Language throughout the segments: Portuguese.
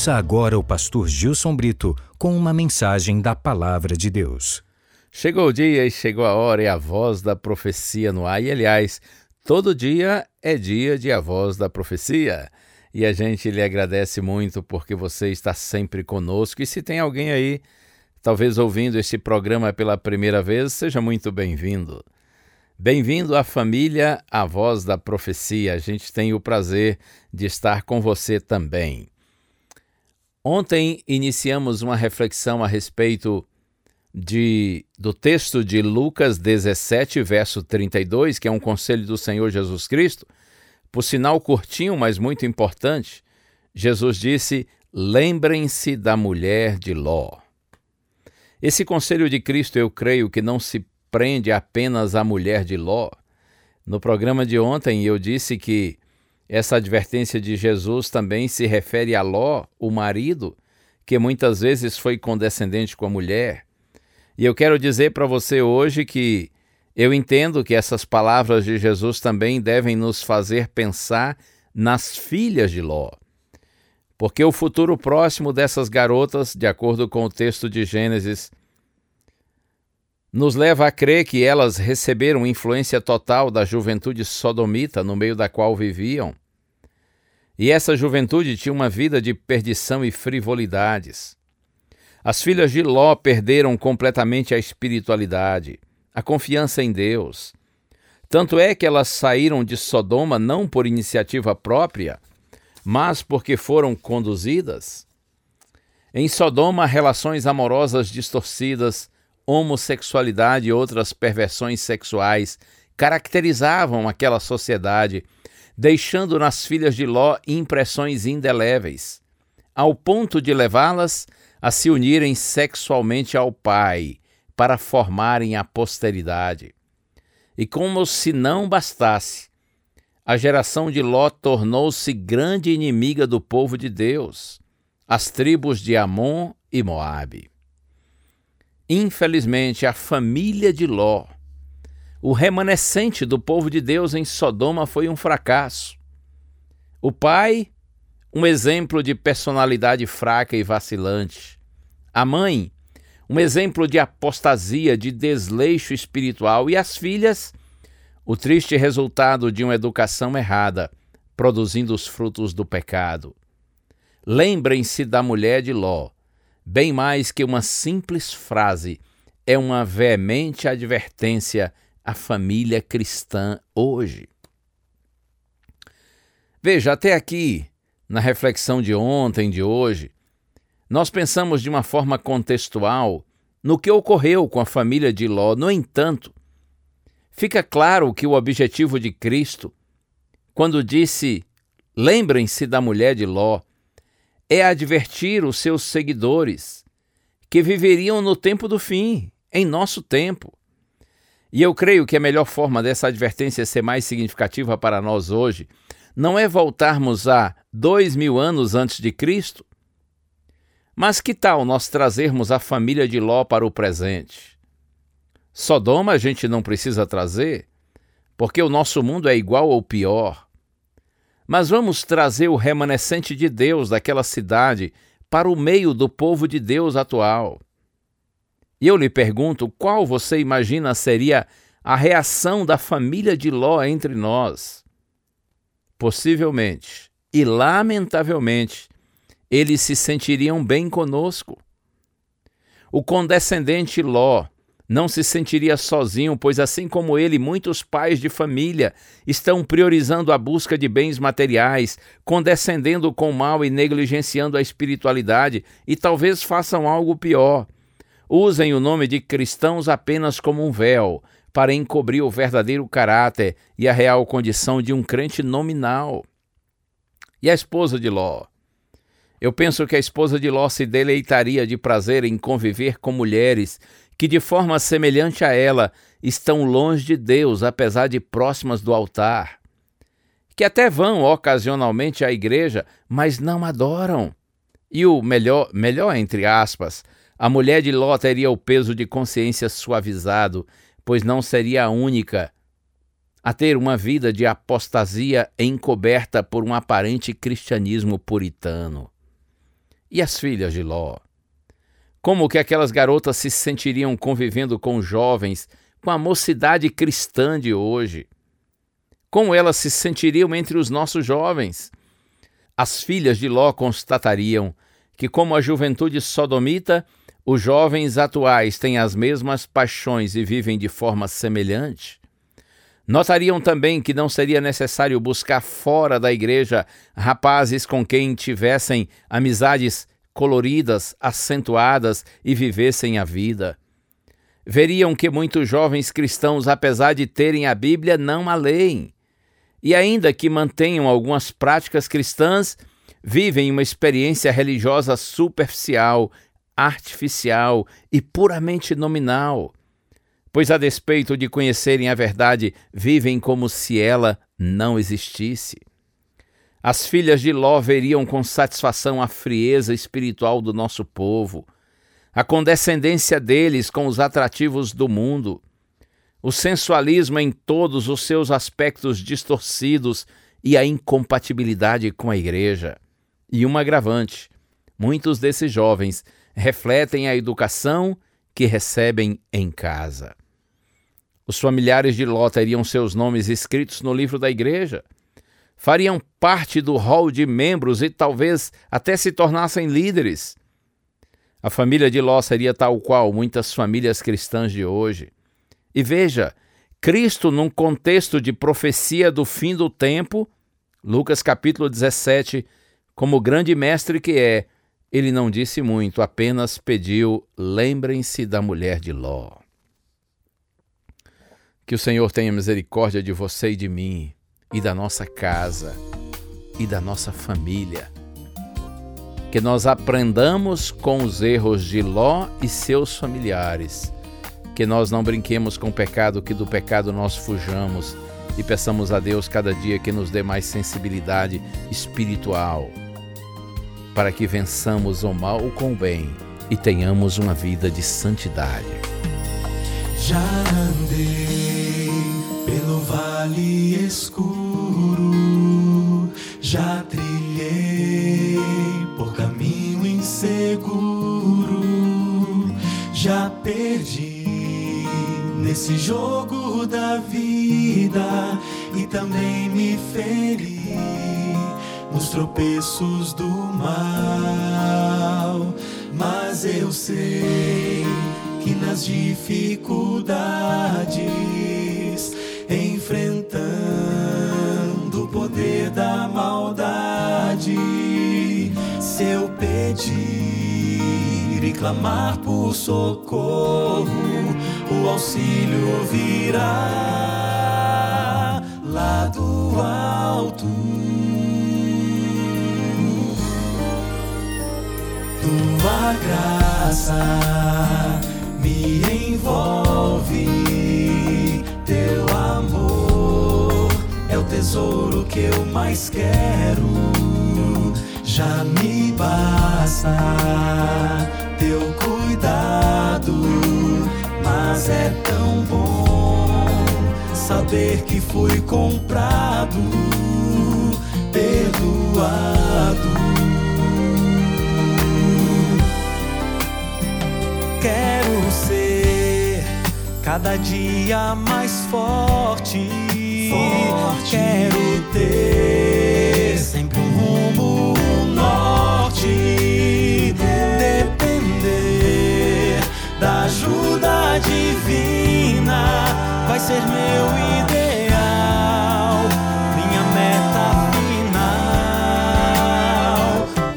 Ouça agora o pastor Gilson Brito com uma mensagem da Palavra de Deus. Chegou o dia e chegou a hora e a voz da profecia no ar. E aliás, todo dia é dia de a voz da profecia. E a gente lhe agradece muito porque você está sempre conosco. E se tem alguém aí, talvez ouvindo este programa pela primeira vez, seja muito bem-vindo. Bem-vindo à família A Voz da Profecia. A gente tem o prazer de estar com você também. Ontem iniciamos uma reflexão a respeito de, do texto de Lucas 17, verso 32, que é um conselho do Senhor Jesus Cristo. Por sinal curtinho, mas muito importante, Jesus disse: Lembrem-se da mulher de Ló. Esse conselho de Cristo, eu creio que não se prende apenas à mulher de Ló. No programa de ontem eu disse que essa advertência de Jesus também se refere a Ló, o marido, que muitas vezes foi condescendente com a mulher. E eu quero dizer para você hoje que eu entendo que essas palavras de Jesus também devem nos fazer pensar nas filhas de Ló. Porque o futuro próximo dessas garotas, de acordo com o texto de Gênesis, nos leva a crer que elas receberam influência total da juventude sodomita no meio da qual viviam. E essa juventude tinha uma vida de perdição e frivolidades. As filhas de Ló perderam completamente a espiritualidade, a confiança em Deus. Tanto é que elas saíram de Sodoma não por iniciativa própria, mas porque foram conduzidas. Em Sodoma, relações amorosas distorcidas, homossexualidade e outras perversões sexuais caracterizavam aquela sociedade, deixando nas filhas de Ló impressões indeléveis, ao ponto de levá-las a se unirem sexualmente ao pai para formarem a posteridade. E como se não bastasse, a geração de Ló tornou-se grande inimiga do povo de Deus, as tribos de Amon e Moabe. Infelizmente, a família de Ló, o remanescente do povo de Deus em Sodoma, foi um fracasso. O pai, um exemplo de personalidade fraca e vacilante. A mãe, um exemplo de apostasia, de desleixo espiritual. E as filhas, o triste resultado de uma educação errada, produzindo os frutos do pecado. Lembrem-se da mulher de Ló bem mais que uma simples frase, é uma veemente advertência à família cristã hoje. Veja, até aqui, na reflexão de ontem, de hoje, nós pensamos de uma forma contextual no que ocorreu com a família de Ló. No entanto, fica claro que o objetivo de Cristo, quando disse: Lembrem-se da mulher de Ló, é advertir os seus seguidores que viveriam no tempo do fim, em nosso tempo. E eu creio que a melhor forma dessa advertência ser mais significativa para nós hoje não é voltarmos a dois mil anos antes de Cristo, mas que tal nós trazermos a família de Ló para o presente? Sodoma a gente não precisa trazer, porque o nosso mundo é igual ou pior. Mas vamos trazer o remanescente de Deus daquela cidade para o meio do povo de Deus atual. E eu lhe pergunto: qual você imagina seria a reação da família de Ló entre nós? Possivelmente e lamentavelmente, eles se sentiriam bem conosco. O condescendente Ló não se sentiria sozinho, pois, assim como ele, muitos pais de família estão priorizando a busca de bens materiais, condescendendo com o mal e negligenciando a espiritualidade, e talvez façam algo pior. Usem o nome de cristãos apenas como um véu, para encobrir o verdadeiro caráter e a real condição de um crente nominal. E a esposa de Ló? Eu penso que a esposa de Ló se deleitaria de prazer em conviver com mulheres que, de forma semelhante a ela, estão longe de Deus, apesar de próximas do altar. Que até vão ocasionalmente à igreja, mas não adoram. E o melhor, melhor entre aspas, a mulher de Ló teria o peso de consciência suavizado, pois não seria a única a ter uma vida de apostasia encoberta por um aparente cristianismo puritano. E as filhas de Ló? Como que aquelas garotas se sentiriam convivendo com jovens, com a mocidade cristã de hoje? Como elas se sentiriam entre os nossos jovens? As filhas de Ló constatariam que, como a juventude sodomita, os jovens atuais têm as mesmas paixões e vivem de forma semelhante? Notariam também que não seria necessário buscar fora da igreja rapazes com quem tivessem amizades coloridas, acentuadas e vivessem a vida. Veriam que muitos jovens cristãos, apesar de terem a Bíblia, não a leem. E ainda que mantenham algumas práticas cristãs, vivem uma experiência religiosa superficial, artificial e puramente nominal pois a despeito de conhecerem a verdade, vivem como se ela não existisse. As filhas de Ló veriam com satisfação a frieza espiritual do nosso povo, a condescendência deles com os atrativos do mundo, o sensualismo em todos os seus aspectos distorcidos e a incompatibilidade com a igreja. E um agravante: muitos desses jovens refletem a educação que recebem em casa. Os familiares de Ló teriam seus nomes escritos no livro da igreja, fariam parte do hall de membros e talvez até se tornassem líderes. A família de Ló seria tal qual muitas famílias cristãs de hoje. E veja, Cristo, num contexto de profecia do fim do tempo, Lucas capítulo 17, como grande mestre que é, ele não disse muito, apenas pediu: lembrem-se da mulher de Ló. Que o Senhor tenha misericórdia de você e de mim, e da nossa casa, e da nossa família. Que nós aprendamos com os erros de Ló e seus familiares. Que nós não brinquemos com o pecado, que do pecado nós fujamos e peçamos a Deus cada dia que nos dê mais sensibilidade espiritual, para que vençamos o mal com o bem e tenhamos uma vida de santidade. Já andei pelo vale escuro, já trilhei por caminho inseguro, já perdi nesse jogo da vida e também me feri nos tropeços do mal, mas eu sei que nas dificuldades, clamar por socorro, o auxílio virá lá do alto. Tua graça me envolve. Teu amor é o tesouro que eu mais quero. Já me basta cuidado, mas é tão bom saber que fui comprado, perdoado. cada dia mais forte. forte. Quero ter sempre um rumo um norte. Da ajuda divina vai ser meu ideal, minha meta final.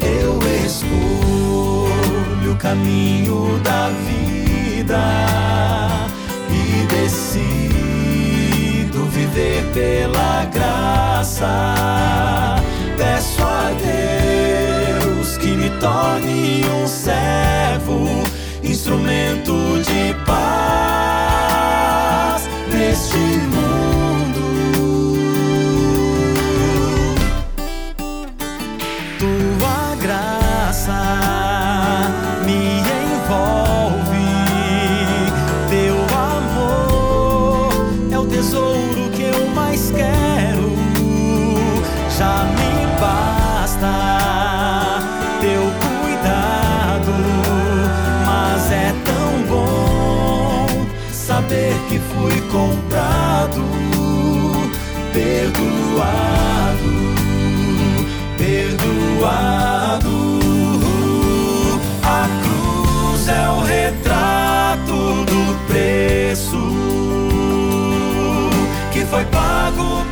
Eu escolho o caminho da vida see viver pela graça. Peço a Deus que me torne um servo, instrumento de saber que fui comprado, perdoado, perdoado. A cruz é o retrato do preço que foi pago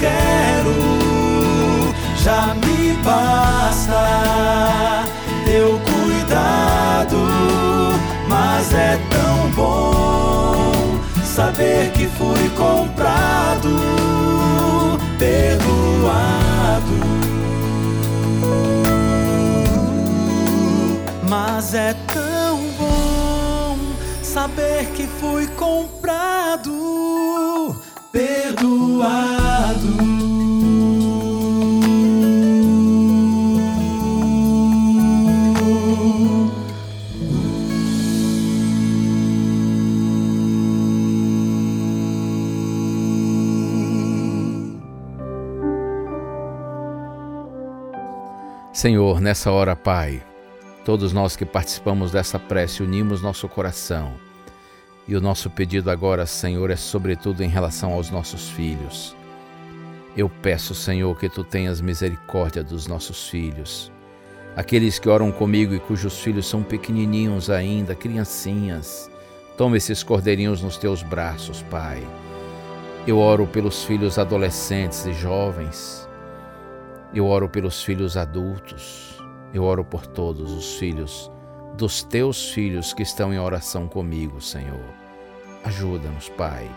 quero. Já me basta teu cuidado, mas é tão bom saber que fui comprado, perdoado. Mas é tão bom saber que fui comprado, perdoado. Senhor, nessa hora, Pai, todos nós que participamos dessa prece unimos nosso coração. E o nosso pedido agora, Senhor, é sobretudo em relação aos nossos filhos. Eu peço, Senhor, que tu tenhas misericórdia dos nossos filhos. Aqueles que oram comigo e cujos filhos são pequenininhos ainda, criancinhas. Toma esses cordeirinhos nos teus braços, Pai. Eu oro pelos filhos adolescentes e jovens. Eu oro pelos filhos adultos. Eu oro por todos os filhos dos teus filhos que estão em oração comigo, Senhor. Ajuda-nos, Pai,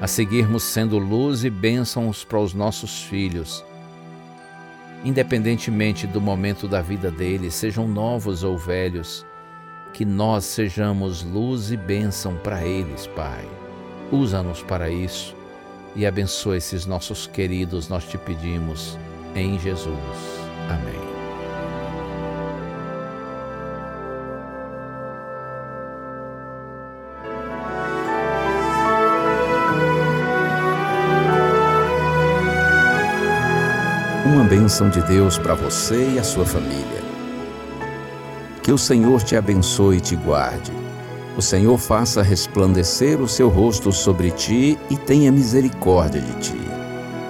a seguirmos sendo luz e bênçãos para os nossos filhos, independentemente do momento da vida deles, sejam novos ou velhos, que nós sejamos luz e bênção para eles, Pai. Usa-nos para isso e abençoa esses nossos queridos, nós te pedimos, em Jesus. Amém. Uma bênção de Deus para você e a sua família. Que o Senhor te abençoe e te guarde. O Senhor faça resplandecer o seu rosto sobre ti e tenha misericórdia de ti.